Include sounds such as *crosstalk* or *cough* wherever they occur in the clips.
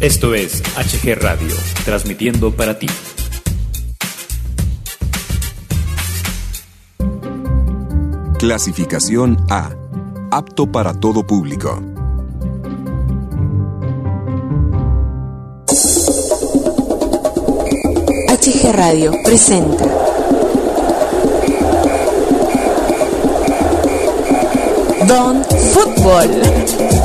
Esto es HG Radio, transmitiendo para ti. Clasificación A. Apto para todo público. HG Radio presenta. Don Fútbol.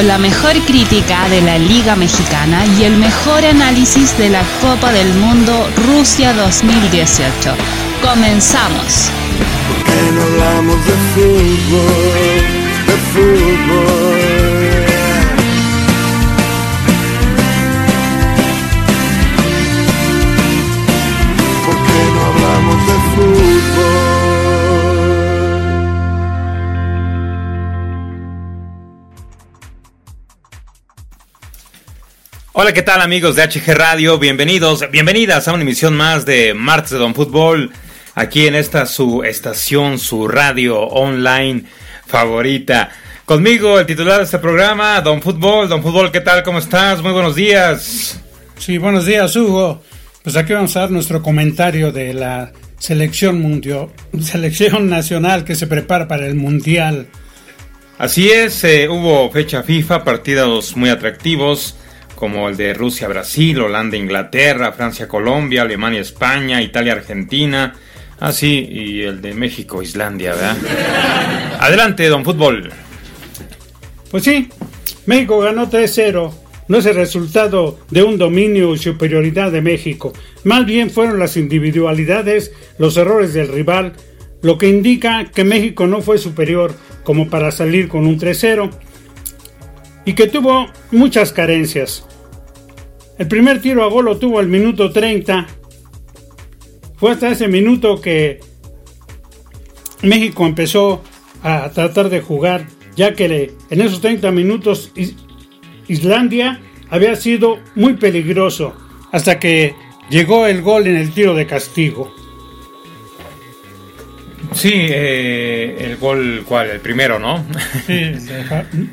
Con la mejor crítica de la Liga Mexicana y el mejor análisis de la Copa del Mundo Rusia 2018. Comenzamos. Hola, ¿qué tal amigos de HG Radio? Bienvenidos, bienvenidas a una emisión más de Martes de Don Fútbol, aquí en esta su estación, su radio online favorita. Conmigo, el titular de este programa, Don Fútbol. Don Fútbol, ¿qué tal? ¿Cómo estás? Muy buenos días. Sí, buenos días, Hugo. Pues aquí vamos a dar nuestro comentario de la selección mundial, selección nacional que se prepara para el mundial. Así es, eh, hubo fecha FIFA, partidos muy atractivos, como el de Rusia-Brasil, Holanda-Inglaterra, Francia-Colombia, Alemania-España, Italia-Argentina, así, y el de México-Islandia, ¿verdad? *laughs* Adelante, Don Fútbol. Pues sí, México ganó 3-0. No es el resultado de un dominio y superioridad de México. Más bien fueron las individualidades, los errores del rival, lo que indica que México no fue superior como para salir con un 3-0 y que tuvo muchas carencias. El primer tiro a gol lo tuvo al minuto 30. Fue hasta ese minuto que México empezó a tratar de jugar, ya que le- en esos 30 minutos Is- Islandia había sido muy peligroso hasta que llegó el gol en el tiro de castigo. Sí, eh, el gol, ¿cuál? El primero, ¿no? Sí,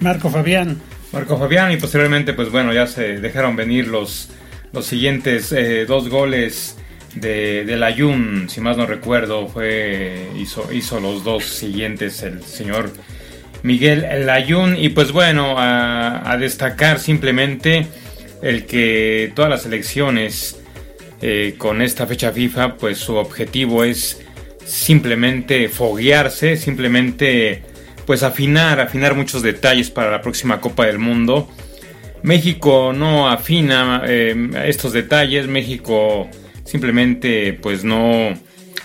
Marco Fabián. Marco Fabián y posteriormente, pues bueno, ya se dejaron venir los, los siguientes eh, dos goles de, del Ayun, si más no recuerdo, fue hizo, hizo los dos siguientes el señor Miguel Layún. Y pues bueno, a, a destacar simplemente el que todas las elecciones eh, con esta fecha FIFA, pues su objetivo es simplemente foguearse, simplemente pues afinar, afinar muchos detalles para la próxima Copa del Mundo. México no afina eh, estos detalles, México simplemente pues no,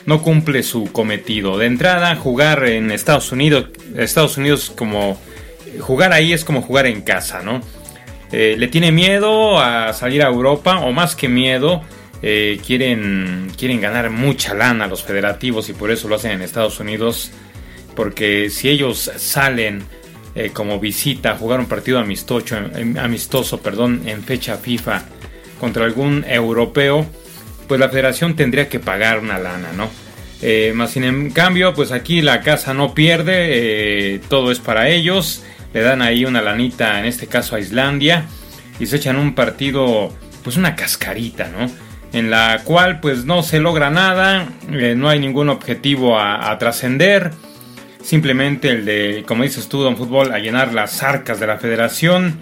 no cumple su cometido. De entrada, jugar en Estados Unidos, Estados Unidos como jugar ahí es como jugar en casa, ¿no? Eh, le tiene miedo a salir a Europa, o más que miedo, eh, quieren, quieren ganar mucha lana los federativos y por eso lo hacen en Estados Unidos. Porque si ellos salen eh, como visita a jugar un partido amistoso, en- amistoso perdón, en fecha FIFA contra algún europeo, pues la federación tendría que pagar una lana, ¿no? Eh, más sin en cambio, pues aquí la casa no pierde, eh, todo es para ellos, le dan ahí una lanita, en este caso a Islandia, y se echan un partido, pues una cascarita, ¿no? En la cual pues no se logra nada, eh, no hay ningún objetivo a trascender, simplemente el de, como dices tú, Don Fútbol, a llenar las arcas de la federación.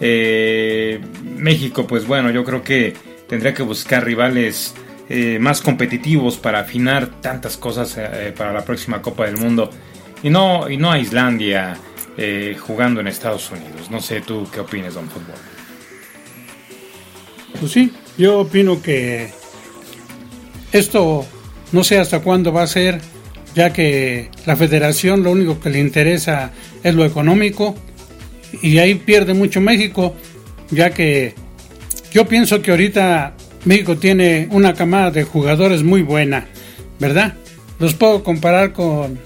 Eh, México, pues bueno, yo creo que tendría que buscar rivales eh, más competitivos para afinar tantas cosas eh, para la próxima Copa del Mundo. Y no, y no a Islandia jugando en Estados Unidos. No sé tú qué opinas, Don Fútbol. Pues sí, yo opino que esto no sé hasta cuándo va a ser, ya que la federación lo único que le interesa es lo económico y ahí pierde mucho México, ya que yo pienso que ahorita México tiene una camada de jugadores muy buena, ¿verdad? Los puedo comparar con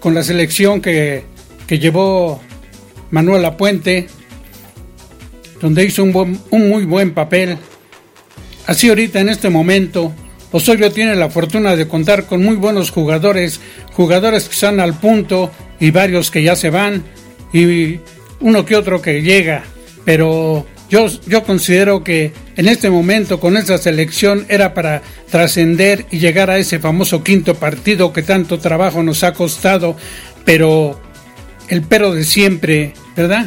con la selección que, que llevó Manuel Apuente, donde hizo un, buen- un muy buen papel. Así ahorita en este momento, Osorio tiene la fortuna de contar con muy buenos jugadores jugadores que están al punto y varios que ya se van y uno que otro que llega, pero yo, yo considero que en este momento con esta selección era para trascender y llegar a ese famoso quinto partido que tanto trabajo nos ha costado, pero el pero de siempre, ¿verdad?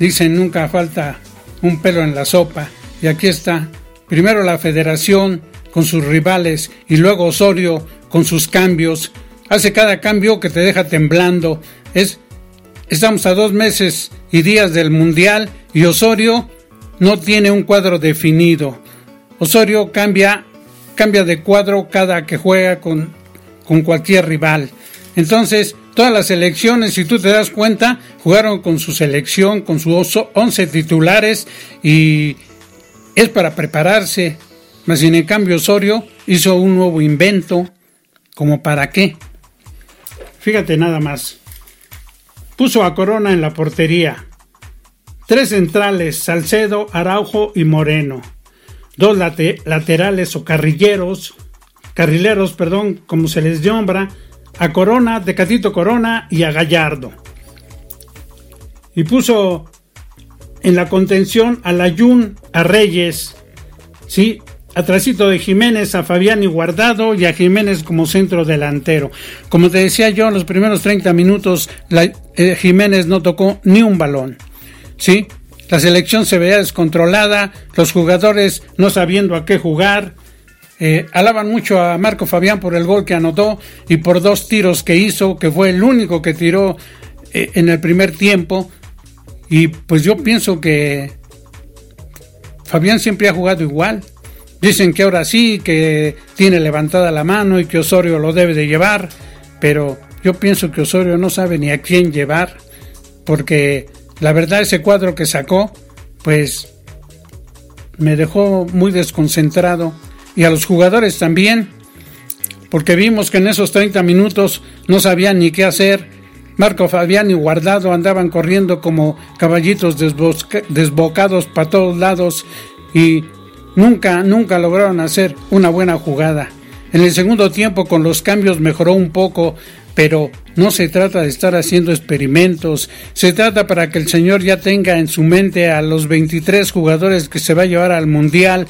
Dicen nunca falta un pelo en la sopa y aquí está. Primero la federación con sus rivales y luego Osorio con sus cambios. Hace cada cambio que te deja temblando. Es, estamos a dos meses y días del Mundial y Osorio no tiene un cuadro definido. Osorio cambia, cambia de cuadro cada que juega con, con cualquier rival. Entonces, todas las elecciones, si tú te das cuenta, jugaron con su selección, con sus 11 titulares y es para prepararse. Mas sin en cambio Osorio hizo un nuevo invento. ¿Como para qué? Fíjate nada más. Puso a Corona en la portería. Tres centrales, Salcedo, Araujo y Moreno. Dos laterales o carrilleros, carrileros, perdón, como se les nombra, a Corona, Tecatito Corona y a Gallardo. Y puso en la contención a Layún, a Reyes, ¿sí? Atrásito de Jiménez, a Fabián y Guardado y a Jiménez como centro delantero. Como te decía yo, en los primeros 30 minutos eh, Jiménez no tocó ni un balón. ¿Sí? La selección se veía descontrolada, los jugadores no sabiendo a qué jugar. Eh, alaban mucho a Marco Fabián por el gol que anotó y por dos tiros que hizo, que fue el único que tiró eh, en el primer tiempo. Y pues yo pienso que Fabián siempre ha jugado igual. Dicen que ahora sí, que tiene levantada la mano y que Osorio lo debe de llevar, pero yo pienso que Osorio no sabe ni a quién llevar, porque la verdad ese cuadro que sacó, pues me dejó muy desconcentrado. Y a los jugadores también, porque vimos que en esos 30 minutos no sabían ni qué hacer. Marco Fabián y Guardado andaban corriendo como caballitos desbocados para todos lados y nunca, nunca lograron hacer una buena jugada. En el segundo tiempo con los cambios mejoró un poco, pero no se trata de estar haciendo experimentos, se trata para que el señor ya tenga en su mente a los 23 jugadores que se va a llevar al Mundial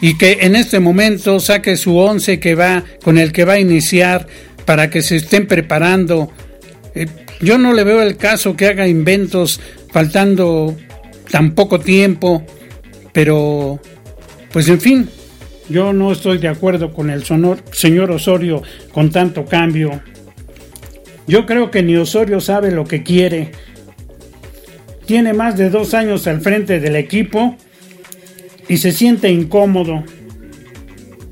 y que en este momento saque su once que va con el que va a iniciar para que se estén preparando eh, yo no le veo el caso que haga inventos faltando tan poco tiempo, pero pues en fin, yo no estoy de acuerdo con el señor Osorio con tanto cambio. Yo creo que ni Osorio sabe lo que quiere. Tiene más de dos años al frente del equipo y se siente incómodo,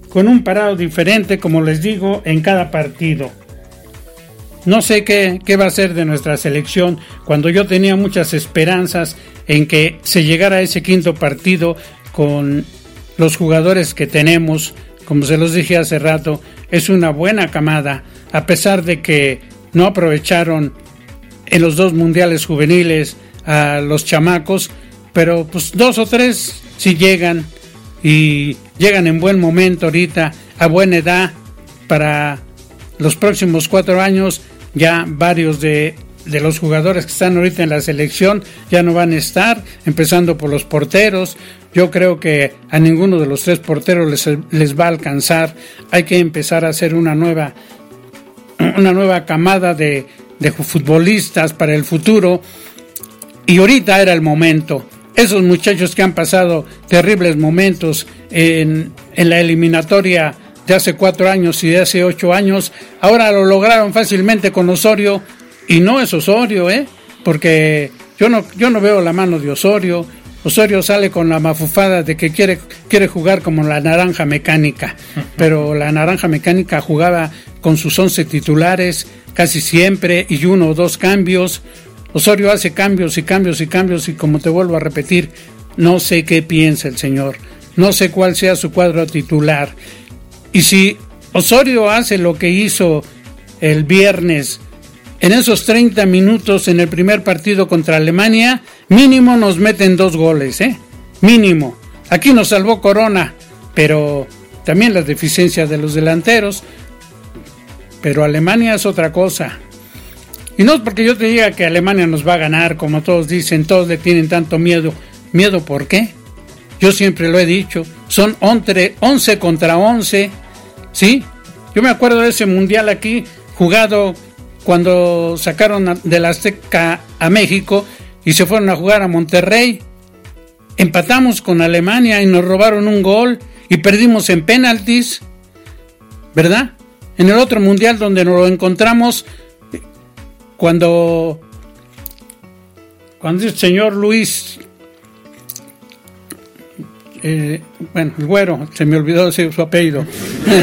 con un parado diferente, como les digo, en cada partido. No sé qué, va a ser de nuestra selección cuando yo tenía muchas esperanzas en que se llegara a ese quinto partido con los jugadores que tenemos. Como se los dije hace rato, es una buena camada, a pesar de que no aprovecharon en los dos mundiales juveniles a los chamacos, pero pues dos o tres sí llegan y llegan en buen momento ahorita, a buena edad, para los próximos cuatro años ya varios de, los jugadores que están ahorita en la selección ya no van a estar, empezando por los porteros. Yo creo que a ninguno de los tres porteros les, les va a alcanzar. Hay que empezar a hacer una nueva, una nueva camada de, de futbolistas para el futuro. Y ahorita era el momento. Esos muchachos que han pasado terribles momentos en, en la eliminatoria de hace cuatro años y de hace ocho años, ahora lo lograron fácilmente con Osorio y no es Osorio, ¿eh? Porque yo no, yo no veo la mano de Osorio. Osorio sale con la mafufada de que quiere, quiere jugar como la naranja mecánica, pero la naranja mecánica jugaba con sus once titulares casi siempre y uno o dos cambios. Osorio hace cambios y cambios y cambios y como te vuelvo a repetir, no sé qué piensa el señor, no sé cuál sea su cuadro titular. Y si Osorio hace lo que hizo el viernes, en esos 30 minutos en el primer partido contra Alemania, mínimo nos meten dos goles, ¿eh? Mínimo. Aquí nos salvó Corona, pero también las deficiencias de los delanteros. pero Alemania es otra cosa. Y no es porque yo te diga que Alemania nos va a ganar, como todos dicen, todos le tienen tanto miedo. ¿Miedo por qué? Yo siempre lo he dicho, son 11 contra 11, ¿sí? Yo me acuerdo de ese mundial aquí, jugado cuando sacaron de la Azteca a México y se fueron a jugar a Monterrey. Empatamos con Alemania y nos robaron un gol y perdimos en penaltis, ¿verdad? En el otro mundial donde nos lo encontramos, cuando, cuando el señor Luis eh, bueno, el güero, se me olvidó su apellido.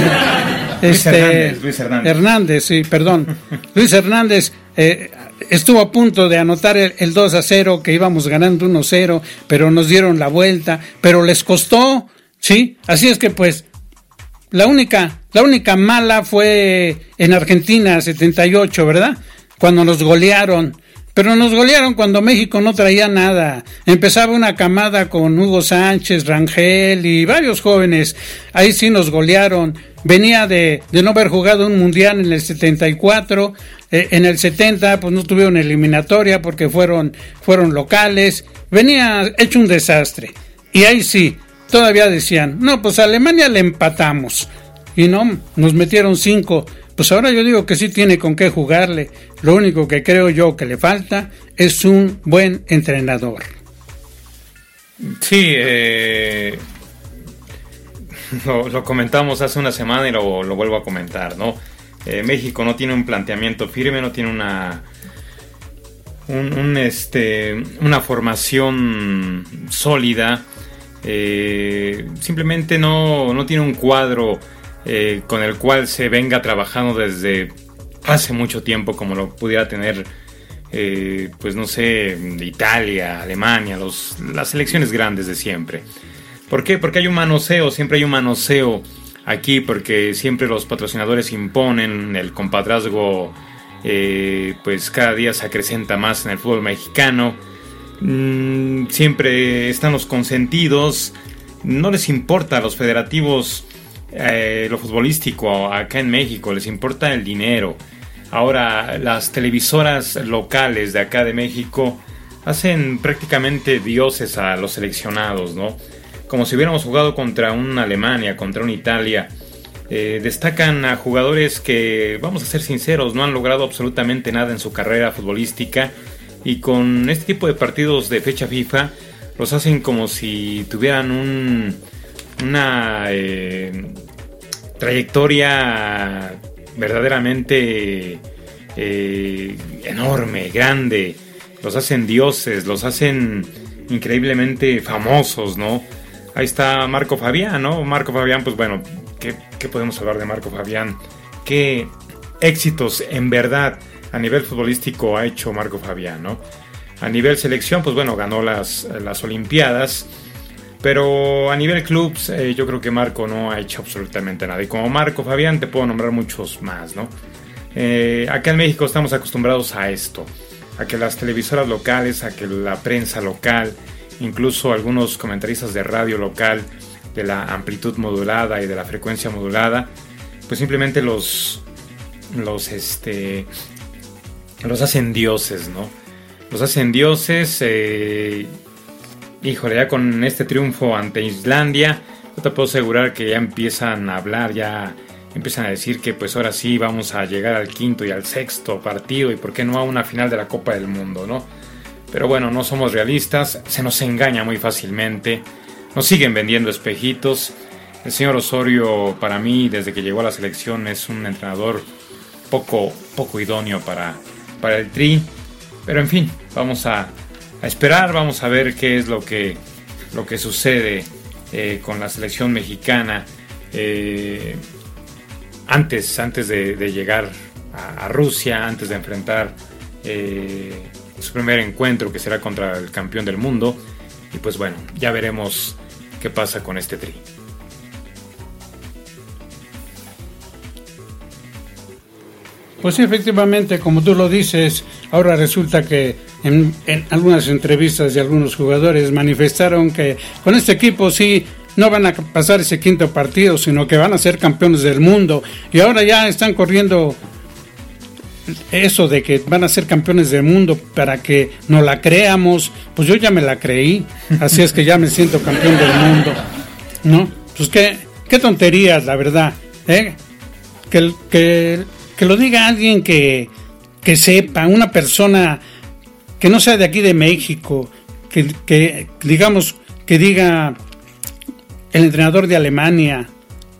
*laughs* este, Luis Hernández, Hernández. sí, perdón. Luis Hernández eh, estuvo a punto de anotar el, 2 a 0, que íbamos ganando 1 0, pero nos dieron la vuelta, pero les costó, ¿sí? Así es que pues, la única, la única mala fue en Argentina 78, ¿verdad? Cuando nos golearon. Pero nos golearon cuando México no traía nada. Empezaba una camada con Hugo Sánchez, Rangel y varios jóvenes. Ahí sí nos golearon. Venía de, no haber jugado un mundial en el 74. Eh, en el 70 pues no tuvieron eliminatoria porque fueron, fueron locales. Venía hecho un desastre. Y ahí sí, todavía decían, no, pues a Alemania le empatamos. Y no, nos metieron cinco. Pues ahora yo digo que sí tiene con qué jugarle. Lo único que creo yo que le falta es un buen entrenador. Sí, eh, *laughs* lo, comentamos hace una semana y lo, vuelvo a comentar, ¿no? Eh, México no tiene un planteamiento firme, no tiene una, un, este, una formación sólida. Eh, simplemente no, no tiene un cuadro eh, con el cual se venga trabajando desde hace mucho tiempo, como lo pudiera tener, eh, pues no sé, Italia, Alemania, los, las selecciones grandes de siempre. ¿Por qué? Porque hay un manoseo, siempre hay un manoseo aquí, porque siempre los patrocinadores imponen, el compadrazgo eh, pues cada día se acrecenta más en el fútbol mexicano. Mm, siempre están los consentidos, no les importa a los federativos eh, lo futbolístico acá en México, les importa el dinero. Ahora, las televisoras locales de acá de México hacen prácticamente dioses a los seleccionados, ¿no? Como si hubiéramos jugado contra una Alemania, contra una Italia. Eh, destacan a jugadores que, vamos a ser sinceros, no han logrado absolutamente nada en su carrera futbolística y con este tipo de partidos de fecha FIFA los hacen como si tuvieran un, una eh, trayectoria verdaderamente eh, enorme, grande. Los hacen dioses, los hacen increíblemente famosos, ¿no? Ahí está Marco Fabián, ¿no? Marco Fabián, pues bueno, ¿qué, ¿qué, podemos hablar de Marco Fabián? ¿Qué éxitos en verdad a nivel futbolístico ha hecho Marco Fabián, ¿no? A nivel selección, pues bueno, ganó las, las Olimpiadas pero a nivel clubs, eh, yo creo que Marco no ha hecho absolutamente nada. Y como Marco Fabián, te puedo nombrar muchos más, ¿no? Eh, acá en México estamos acostumbrados a esto, a que las televisoras locales, a que la prensa local, incluso algunos comentaristas de radio local, de la amplitud modulada y de la frecuencia modulada, pues simplemente los, los, este, los hacen dioses, ¿no? Los hacen dioses. Eh, híjole, ya con este triunfo ante Islandia, yo te puedo asegurar que ya empiezan a hablar, ya empiezan a decir que pues ahora sí vamos a llegar al quinto y al sexto partido y por qué no a una final de la Copa del Mundo, ¿no? Pero bueno, no somos realistas, se nos engaña muy fácilmente, nos siguen vendiendo espejitos. El señor Osorio para mí desde que llegó a la selección es un entrenador poco, poco idóneo para, para el tri. Pero en fin, vamos a, a esperar, vamos a ver qué es lo que, lo que sucede eh, con la selección mexicana eh, antes, antes de, llegar a, Rusia, antes de enfrentar eh, su primer encuentro que será contra el campeón del mundo. Y pues bueno, ya veremos qué pasa con este tri. Pues sí, efectivamente, como tú lo dices, ahora resulta que en, algunas entrevistas de algunos jugadores manifestaron que con este equipo sí no van a pasar ese quinto partido, sino que van a ser campeones del mundo. Y ahora ya están corriendo eso de que van a ser campeones del mundo para que no la creamos, pues yo ya me la creí, así es que ya me siento campeón del mundo, ¿no? Pues qué, qué tonterías, la verdad, ¿eh? Que, que, que lo diga alguien que, que sepa, una persona que no sea de aquí de México, que, que digamos, que diga el entrenador de Alemania,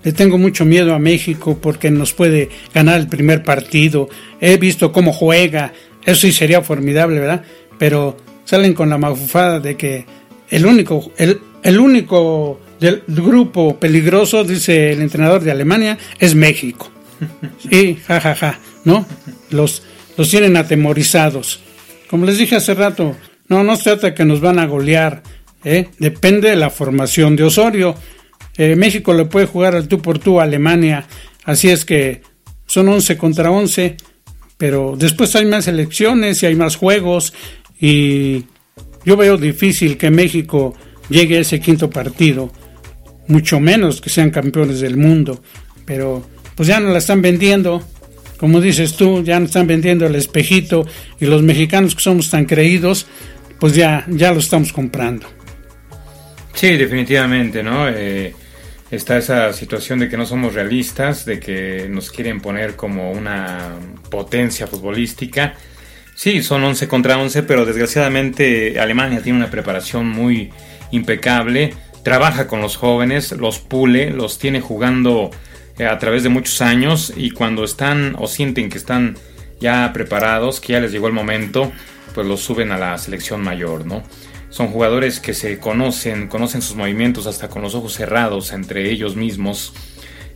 le tengo mucho miedo a México porque nos puede ganar el primer partido. He visto cómo juega. Eso sí sería formidable, ¿verdad? Pero salen con la mafufada de que el único, el, el único del grupo peligroso, dice el entrenador de Alemania, es México. *laughs* Y jajaja, ja, ja, ¿no? Los, los tienen atemorizados. Como les dije hace rato, no, no se trata que nos van a golear. ¿eh? Depende de la formación de Osorio. Eh, México le puede jugar al tú por tú a Alemania, así es que son 11 contra 11, pero después hay más elecciones y hay más juegos y yo veo difícil que México llegue a ese quinto partido, mucho menos que sean campeones del mundo, pero pues ya no la están vendiendo, como dices tú, ya no están vendiendo el espejito y los mexicanos que somos tan creídos, pues ya, ya lo estamos comprando. Sí, definitivamente, ¿no? Eh, está esa situación de que no somos realistas, de que nos quieren poner como una potencia futbolística. Sí, son 11 contra 11, pero desgraciadamente Alemania tiene una preparación muy impecable, trabaja con los jóvenes, los pule, los tiene jugando a través de muchos años y cuando están o sienten que están ya preparados, que ya les llegó el momento, pues los suben a la selección mayor, ¿no? Son jugadores que se conocen, conocen sus movimientos hasta con los ojos cerrados entre ellos mismos.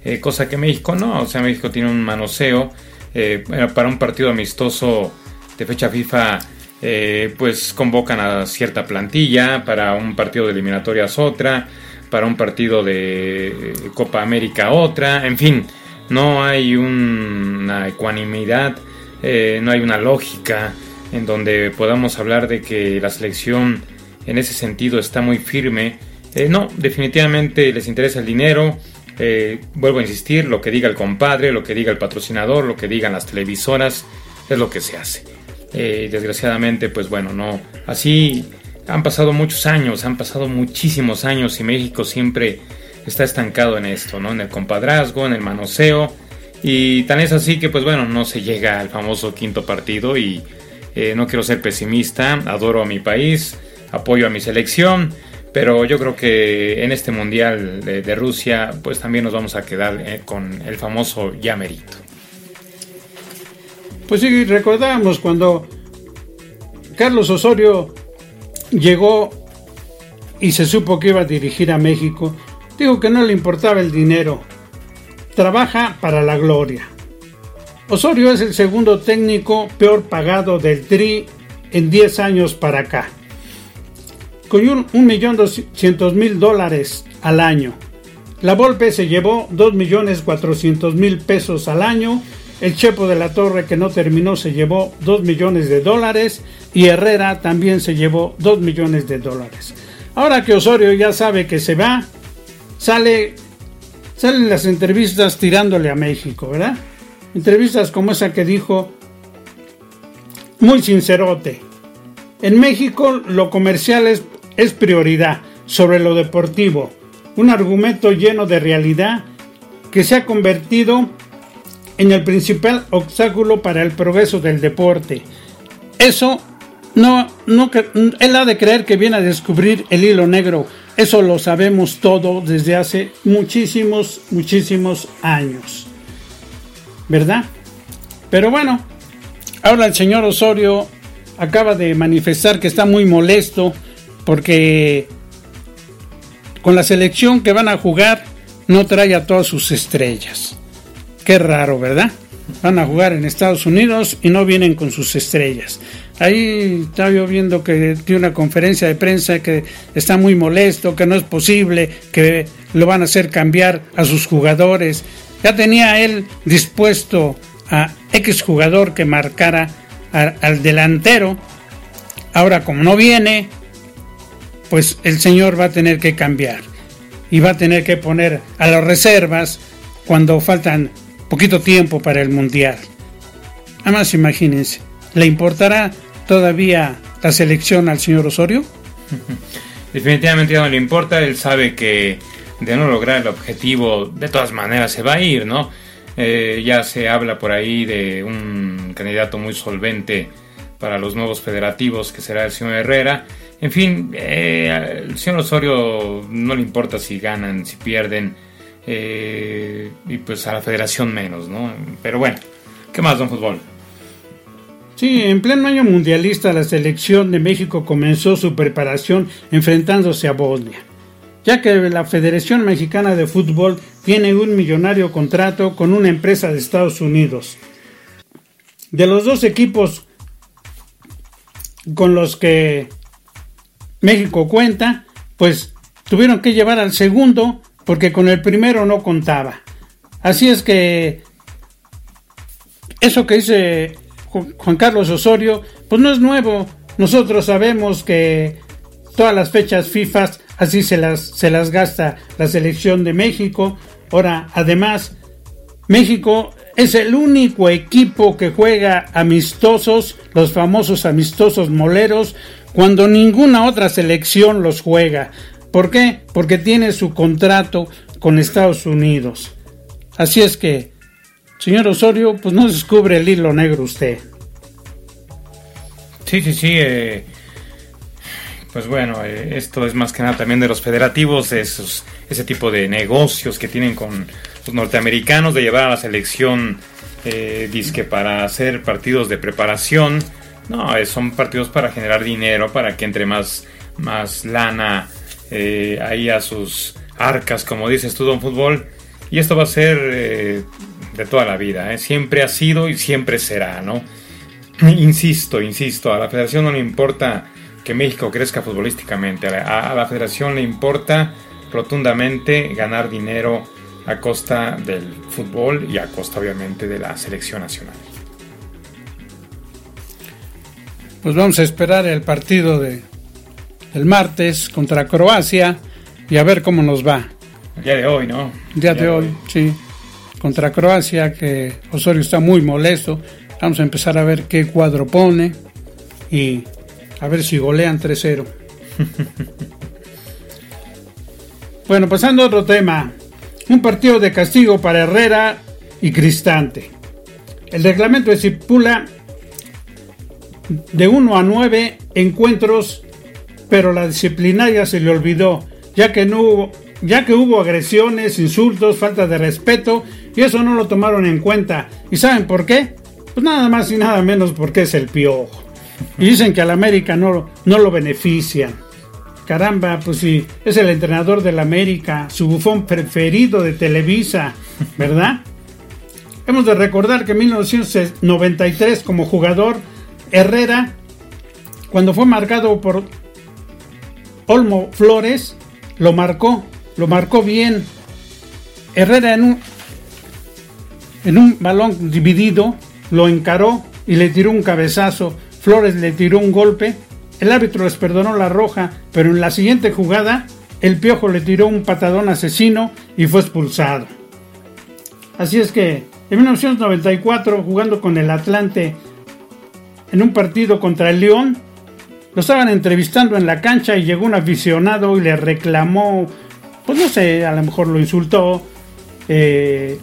Eh, cosa que México no, o sea, México tiene un manoseo. Eh, para un partido amistoso de fecha FIFA, eh, pues convocan a cierta plantilla, para un partido de eliminatorias otra, para un partido de Copa América otra, en fin, no hay una ecuanimidad, no hay una lógica en donde podamos hablar de que la selección en ese sentido está muy firme. Eh, no, definitivamente les interesa el dinero. Eh, vuelvo a insistir, lo que diga el compadre, lo que diga el patrocinador, lo que digan las televisoras, es lo que se hace. Eh, desgraciadamente, pues bueno, no. Así han pasado muchos años, han pasado muchísimos años y México siempre está estancado en esto, ¿no? En el compadrazgo, en el manoseo. Y tan es así que, pues bueno, no se llega al famoso quinto partido y no quiero ser pesimista, adoro a mi país, apoyo a mi selección, pero yo creo que en este Mundial de, Rusia pues también nos vamos a quedar eh, con el famoso llamerito. Pues sí, recordamos cuando Carlos Osorio llegó y se supo que iba a dirigir a México, dijo que no le importaba el dinero, trabaja para la gloria. Osorio es el segundo técnico peor pagado del Tri en 10 años para acá con un, millón doscientos mil dólares al año. La Volpe se llevó dos millones cuatrocientos mil pesos al año. El Chepo de la Torre que no terminó se llevó dos millones de dólares y Herrera también se llevó dos millones de dólares. Ahora que Osorio ya sabe que se va, sale salen las entrevistas tirándole a México, ¿verdad? Entrevistas como esa que dijo muy sincerote. En México lo comercial es es prioridad sobre lo deportivo, un argumento lleno de realidad que se ha convertido en el principal obstáculo para el progreso del deporte. Eso no, no, él ha de creer que viene a descubrir el hilo negro. Eso lo sabemos todo desde hace muchísimos, muchísimos años. ¿Verdad? Pero bueno, ahora el señor Osorio acaba de manifestar que está muy molesto porque con la selección que van a jugar no trae a todas sus estrellas. Qué raro, ¿verdad? Van a jugar en Estados Unidos y no vienen con sus estrellas. Ahí estaba yo viendo que tiene una conferencia de prensa que está muy molesto, que no es posible, que lo van a hacer cambiar a sus jugadores. Ya tenía él dispuesto a X jugador que marcara al delantero. Ahora como no viene, pues el Señor va a tener que cambiar. y va a tener que poner a las reservas cuando faltan poquito tiempo para el Mundial. Además, imagínense, ¿le importará todavía la selección al señor Osorio? *laughs* Definitivamente no le importa, él sabe que de no lograr el objetivo de todas maneras se va a ir, ¿no? Eh, ya se habla por ahí de un candidato muy solvente para los nuevos federativos que será el señor Herrera. En fin, eh, al señor Osorio no le importa si ganan, si pierden, eh, y pues a la federación menos, ¿no? Pero bueno, ¿qué más, don Fútbol? Sí, en pleno año mundialista la selección de México comenzó su preparación enfrentándose a Bosnia, ya que la Federación Mexicana de Fútbol tiene un millonario contrato con una empresa de Estados Unidos. De los dos equipos con los que México cuenta, pues tuvieron que llevar al segundo porque con el primero no contaba. Así es que eso que dice Juan Carlos Osorio, pues no es nuevo. Nosotros sabemos que todas las fechas FIFA así se las, se las gasta la selección de México. Ahora, además, México es el único equipo que juega amistosos, los famosos amistosos moleros, cuando ninguna otra selección los juega. ¿Por qué? Porque tiene su contrato con Estados Unidos. Así es que Señor Osorio, pues no descubre el hilo negro usted. Sí, sí, sí. Eh, pues bueno, eh, esto es más que nada también de los federativos, esos, ese tipo de negocios que tienen con los norteamericanos de llevar a la selección eh, disque para hacer partidos de preparación. No, son partidos para generar dinero, para que entre más, más lana ahí a sus arcas, como dices tú, Don Fútbol. Y esto va a ser de toda la vida, ¿eh? siempre ha sido y siempre será, ¿no? *clears throat* Insisto, insisto, a la federación no le importa que México crezca futbolísticamente, a la, federación le importa rotundamente ganar dinero a costa del fútbol y a costa obviamente de la selección nacional. Pues vamos a esperar el partido de el martes contra Croacia y a ver cómo nos va. El día de hoy, ¿no? El día, de, hoy, sí contra Croacia, que Osorio está muy molesto. Vamos a empezar a ver qué cuadro pone y a ver si golean 3-0. *laughs* bueno, pasando a otro tema. Un partido de castigo para Herrera y Cristante. El reglamento estipula de 1 a 9 encuentros, pero la disciplinaria se le olvidó, ya que no hubo, ya que hubo agresiones, insultos, falta de respeto y eso no lo tomaron en cuenta. ¿Y saben por qué? Pues nada más y nada menos porque es el piojo. Y dicen que al América no, no lo benefician. Caramba, pues sí, es el entrenador del América, su bufón preferido de Televisa, ¿verdad? *laughs* Hemos de recordar que en 1993 como jugador, Herrera, cuando fue marcado por Olmo Flores, lo marcó, lo marcó bien. Herrera en un, en un balón dividido, lo encaró y le tiró un cabezazo. Flores le tiró un golpe. El árbitro les perdonó la roja, pero en la siguiente jugada, el piojo le tiró un patadón asesino y fue expulsado. Así es que en 1994, jugando con el Atlante en un partido contra el León, lo estaban entrevistando en la cancha y llegó un aficionado y le reclamó, pues no sé, a lo mejor lo insultó, eh,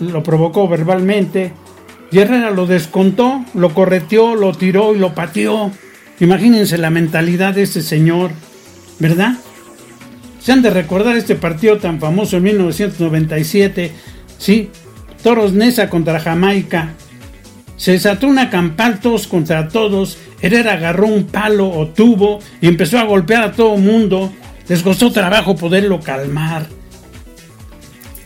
lo provocó verbalmente. Y Herrera lo descontó, lo correteó, lo tiró y lo pateó. Imagínense la mentalidad de ese señor, ¿verdad? Se han de recordar este partido tan famoso en 1997, ¿sí? Toros Nesa contra Jamaica. Se desató una campal todos contra todos. Herrera agarró un palo o tubo y empezó a golpear a todo mundo. Les costó trabajo poderlo calmar.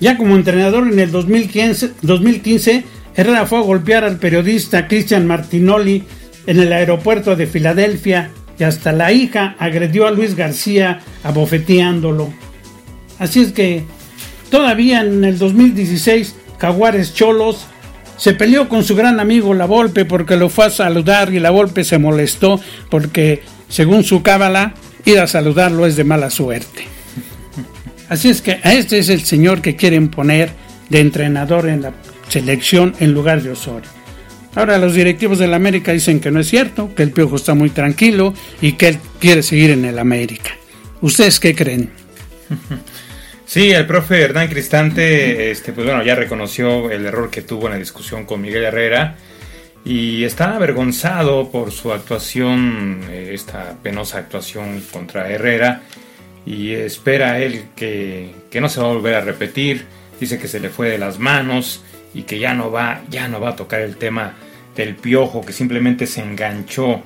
Ya como entrenador en el 2015, 2015 Herrera fue a golpear al periodista Christian Martinoli en el aeropuerto de Filadelfia y hasta la hija agredió a Luis García abofeteándolo. Así es que todavía en el 2016 Jaguares Cholos se peleó con su gran amigo La Volpe porque lo fue a saludar y La Volpe se molestó porque según su cábala ir a saludarlo es de mala suerte. Así es que este es el señor que quieren poner de entrenador en la selección en lugar de Osorio. Ahora los directivos del América dicen que no es cierto, que el Piojo está muy tranquilo y que él quiere seguir en el América. ¿Ustedes qué creen? *laughs* Sí, el profe Hernán Cristante, este, pues bueno, ya reconoció el error que tuvo en la discusión con Miguel Herrera y está avergonzado por su actuación, eh, esta penosa actuación contra Herrera y espera él que, que no se va a volver a repetir. Dice que se le fue de las manos y que ya no va, ya no va a tocar el tema del piojo, que simplemente se enganchó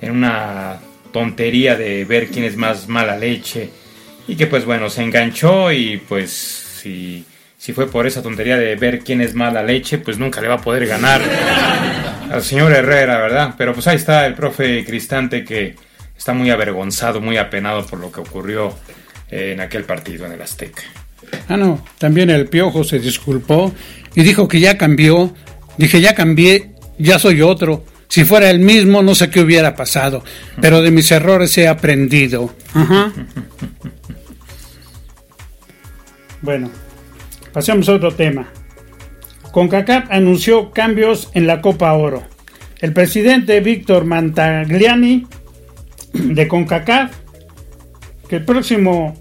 en una tontería de ver quién es más mala leche y que pues bueno, se enganchó y pues si, si fue por esa tontería de ver quién es mala leche, pues nunca le va a poder ganar al señor Herrera, ¿verdad? Pero pues ahí está el profe Cristante que está muy avergonzado, muy apenado por lo que ocurrió en aquel partido en el Azteca. Ah, no, también el Piojo se disculpó y dijo que ya cambió. Dije, ya cambié, ya soy otro. Si fuera el mismo, no sé qué hubiera pasado, pero de mis errores he aprendido. Ajá. *laughs* Bueno, pasemos a otro tema. CONCACAF anunció cambios en la Copa Oro. El presidente Víctor Mantagliani de CONCACAF, que el próximo,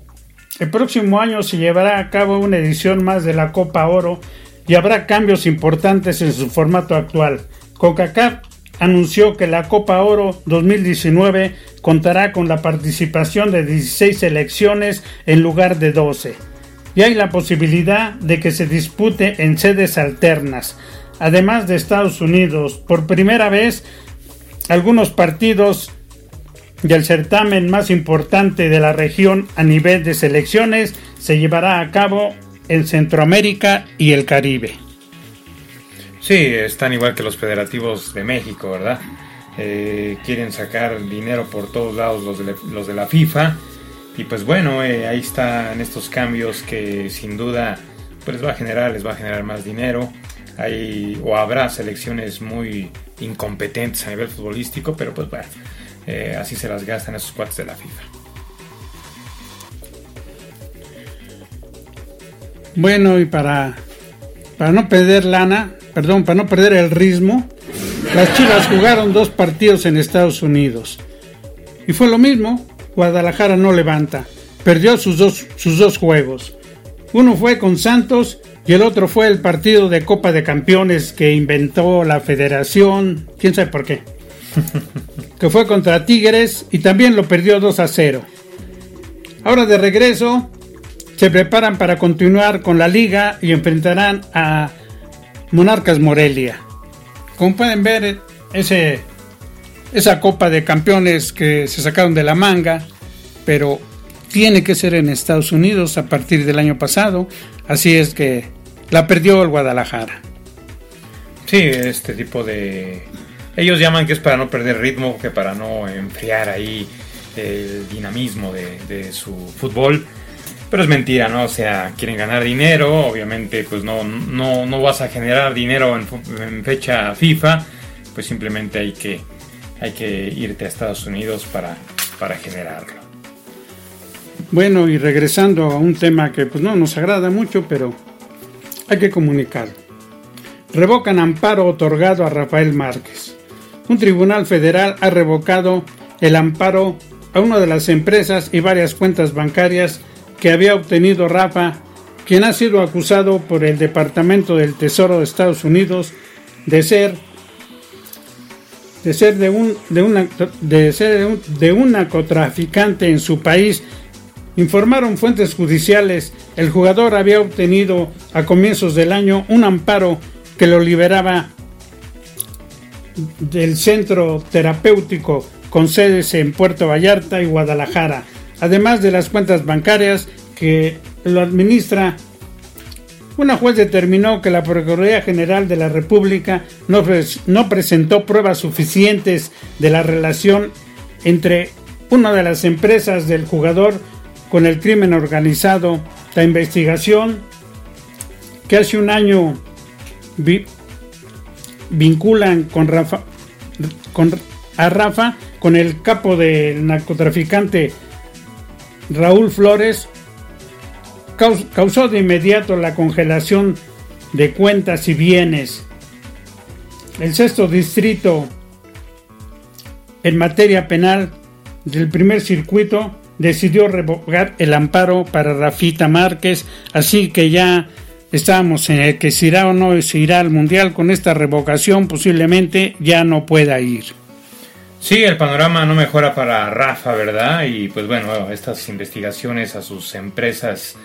el próximo año se llevará a cabo una edición más de la Copa Oro y habrá cambios importantes en su formato actual. CONCACAF anunció que la Copa Oro 2019 contará con la participación de 16 selecciones en lugar de 12 y hay la posibilidad de que se dispute en sedes alternas. Además de Estados Unidos, por primera vez, algunos partidos del certamen más importante de la región a nivel de selecciones se llevará a cabo en Centroamérica y el Caribe. Sí, están igual que los federativos de México, ¿verdad? Eh, quieren sacar dinero por todos lados los de, los de la FIFA y pues bueno, eh, ahí están estos cambios que sin duda pues va a generar, les va a generar más dinero. Hay, o habrá selecciones muy incompetentes a nivel futbolístico, pero pues bueno, eh, así se las gastan esos cuates de la FIFA. Bueno, y para, para no perder lana, perdón, para no perder el ritmo, las Chivas jugaron dos partidos en Estados Unidos. Y fue lo mismo, Guadalajara no levanta. Perdió sus dos, sus dos juegos. Uno fue con Santos y el otro fue el partido de Copa de Campeones que inventó la federación, quién sabe por qué. *laughs* que fue contra Tigres y también lo perdió 2 a 0. Ahora de regreso se preparan para continuar con la liga y enfrentarán a Monarcas Morelia. Como pueden ver, ese esa Copa de Campeones que se sacaron de la manga, pero tiene que ser en Estados Unidos a partir del año pasado, así es que la perdió el Guadalajara. Sí, este tipo de... Ellos llaman que es para no perder ritmo, que para no enfriar ahí el dinamismo de, su fútbol. Pero es mentira, ¿no? O sea, quieren ganar dinero, obviamente pues no, no, no vas a generar dinero en fecha FIFA, pues simplemente hay que hay que irte a Estados Unidos para, para generarlo. Bueno, y regresando a un tema que pues no nos agrada mucho, pero hay que comunicar. Revocan amparo otorgado a Rafael Márquez. Un tribunal federal ha revocado el amparo a una de las empresas y varias cuentas bancarias que había obtenido Rafa, quien ha sido acusado por el Departamento del Tesoro de Estados Unidos de ser de ser de un de una de ser de un, narcotraficante en su país. Informaron fuentes judiciales, el jugador había obtenido a comienzos del año un amparo que lo liberaba del centro terapéutico con sedes en Puerto Vallarta y Guadalajara, además de las cuentas bancarias que lo administra una juez determinó que la Procuraduría General de la República no, no, presentó pruebas suficientes de la relación entre una de las empresas del jugador con el crimen organizado. La investigación que hace un año vinculan con Rafa, con, a Rafa con el capo del narcotraficante Raúl Flores causó de inmediato la congelación de cuentas y bienes. El sexto distrito en materia penal del primer circuito decidió revocar el amparo para Rafita Márquez, así que ya estábamos en el que si irá o no se irá al Mundial con esta revocación posiblemente ya no pueda ir. Sí, el panorama no mejora para Rafa, ¿verdad? Y pues bueno, estas investigaciones a sus empresas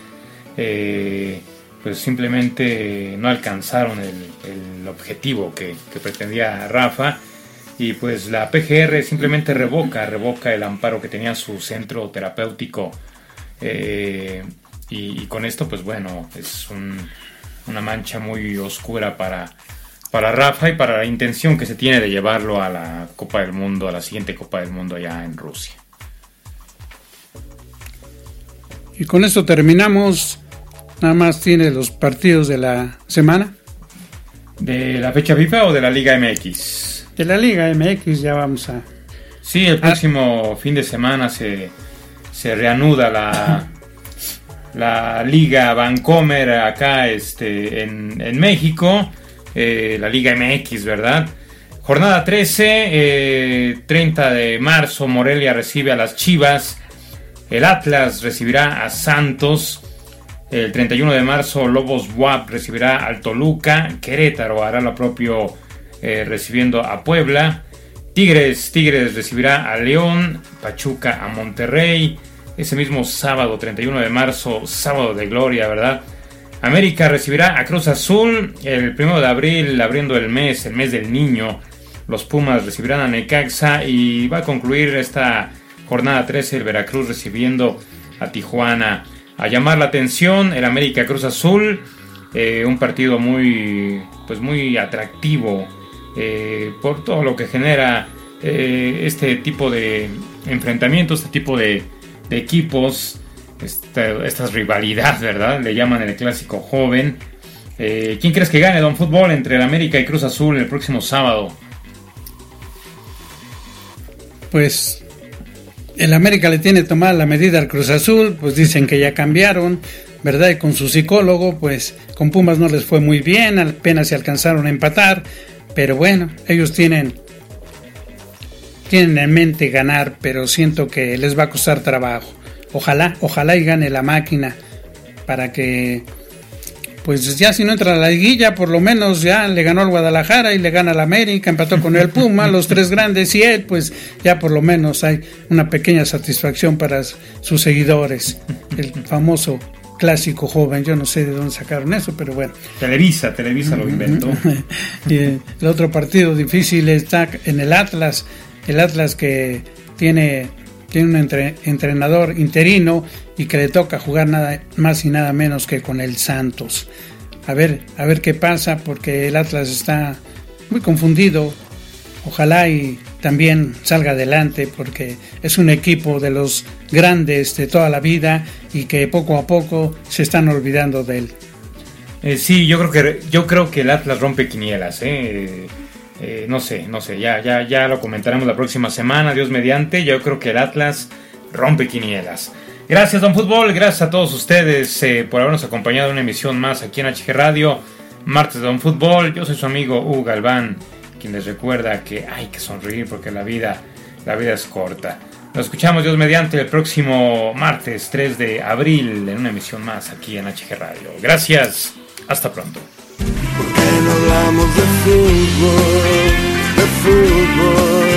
eh, pues simplemente no alcanzaron el, objetivo que, pretendía Rafa y pues la PGR simplemente revoca, revoca el amparo que tenía su centro terapéutico eh, y, con esto pues bueno, es una mancha muy oscura para, para Rafa y para la intención que se tiene de llevarlo a la Copa del Mundo, a la siguiente Copa del Mundo allá en Rusia. Y con esto terminamos Nada más tiene los partidos de la semana. ¿De la fecha FIFA o de la Liga MX? De la Liga MX ya vamos a... Sí, el próximo fin de semana se, se reanuda la, la Liga Vancomer acá este, en, México, eh, la Liga MX, ¿verdad? Jornada 13, 30 eh, de marzo, Morelia recibe a las Chivas, el Atlas recibirá a Santos, el 31 de marzo, Lobos WAP recibirá al Toluca. Querétaro hará lo propio eh, recibiendo a Puebla. Tigres, Tigres recibirá a León. Pachuca a Monterrey. Ese mismo sábado, 31 de marzo, sábado de gloria, ¿verdad? América recibirá a Cruz Azul. El 1 de abril, abriendo el mes, el mes del niño. Los Pumas recibirán a Necaxa. Y va a concluir esta jornada 13 el Veracruz recibiendo a Tijuana a llamar la atención el América Cruz Azul, eh, un partido muy, pues muy atractivo eh, por todo lo que genera eh, este tipo de enfrentamientos, este tipo de, equipos, esta, estas rivalidades, ¿verdad? Le llaman el clásico joven. ¿Quién crees que gane Don Fútbol entre el América y Cruz Azul el próximo sábado? Pues el América le tiene tomada la medida al Cruz Azul, pues dicen que ya cambiaron, ¿verdad? Y con su psicólogo, pues con Pumas no les fue muy bien, apenas se alcanzaron a empatar, pero bueno, ellos tienen tienen en mente ganar, pero siento que les va a costar trabajo. Ojalá, ojalá y gane la máquina para que pues ya si no entra a la liguilla, por lo menos ya le ganó al Guadalajara y le gana al América, empató con el Puma, los tres grandes y él, pues ya por lo menos hay una pequeña satisfacción para sus seguidores. El famoso clásico joven, yo no sé de dónde sacaron eso, pero bueno. Televisa, Televisa lo inventó. *laughs* y el otro partido difícil está en el Atlas, el Atlas que tiene tiene un entrenador interino y que le toca jugar nada más y nada menos que con el Santos. A ver, a ver qué pasa porque el Atlas está muy confundido. Ojalá y también salga adelante porque es un equipo de los grandes de toda la vida y que poco a poco se están olvidando de él. Eh, sí, yo creo que yo creo que el Atlas rompe quinielas, ¿eh? Eh, no sé, no sé, ya, ya, ya lo comentaremos la próxima semana, Dios mediante. Yo creo que el Atlas rompe quinielas. Gracias, Don Fútbol, gracias a todos ustedes eh, por habernos acompañado en una emisión más aquí en HG Radio, martes Don Fútbol. Yo soy su amigo Hugo Galván, quien les recuerda que hay que sonreír porque la vida, la vida es corta. Nos escuchamos Dios mediante el próximo martes 3 de abril en una emisión más aquí en HG Radio. Gracias, hasta pronto. ¿Por qué no hablamos de fútbol? De fútbol.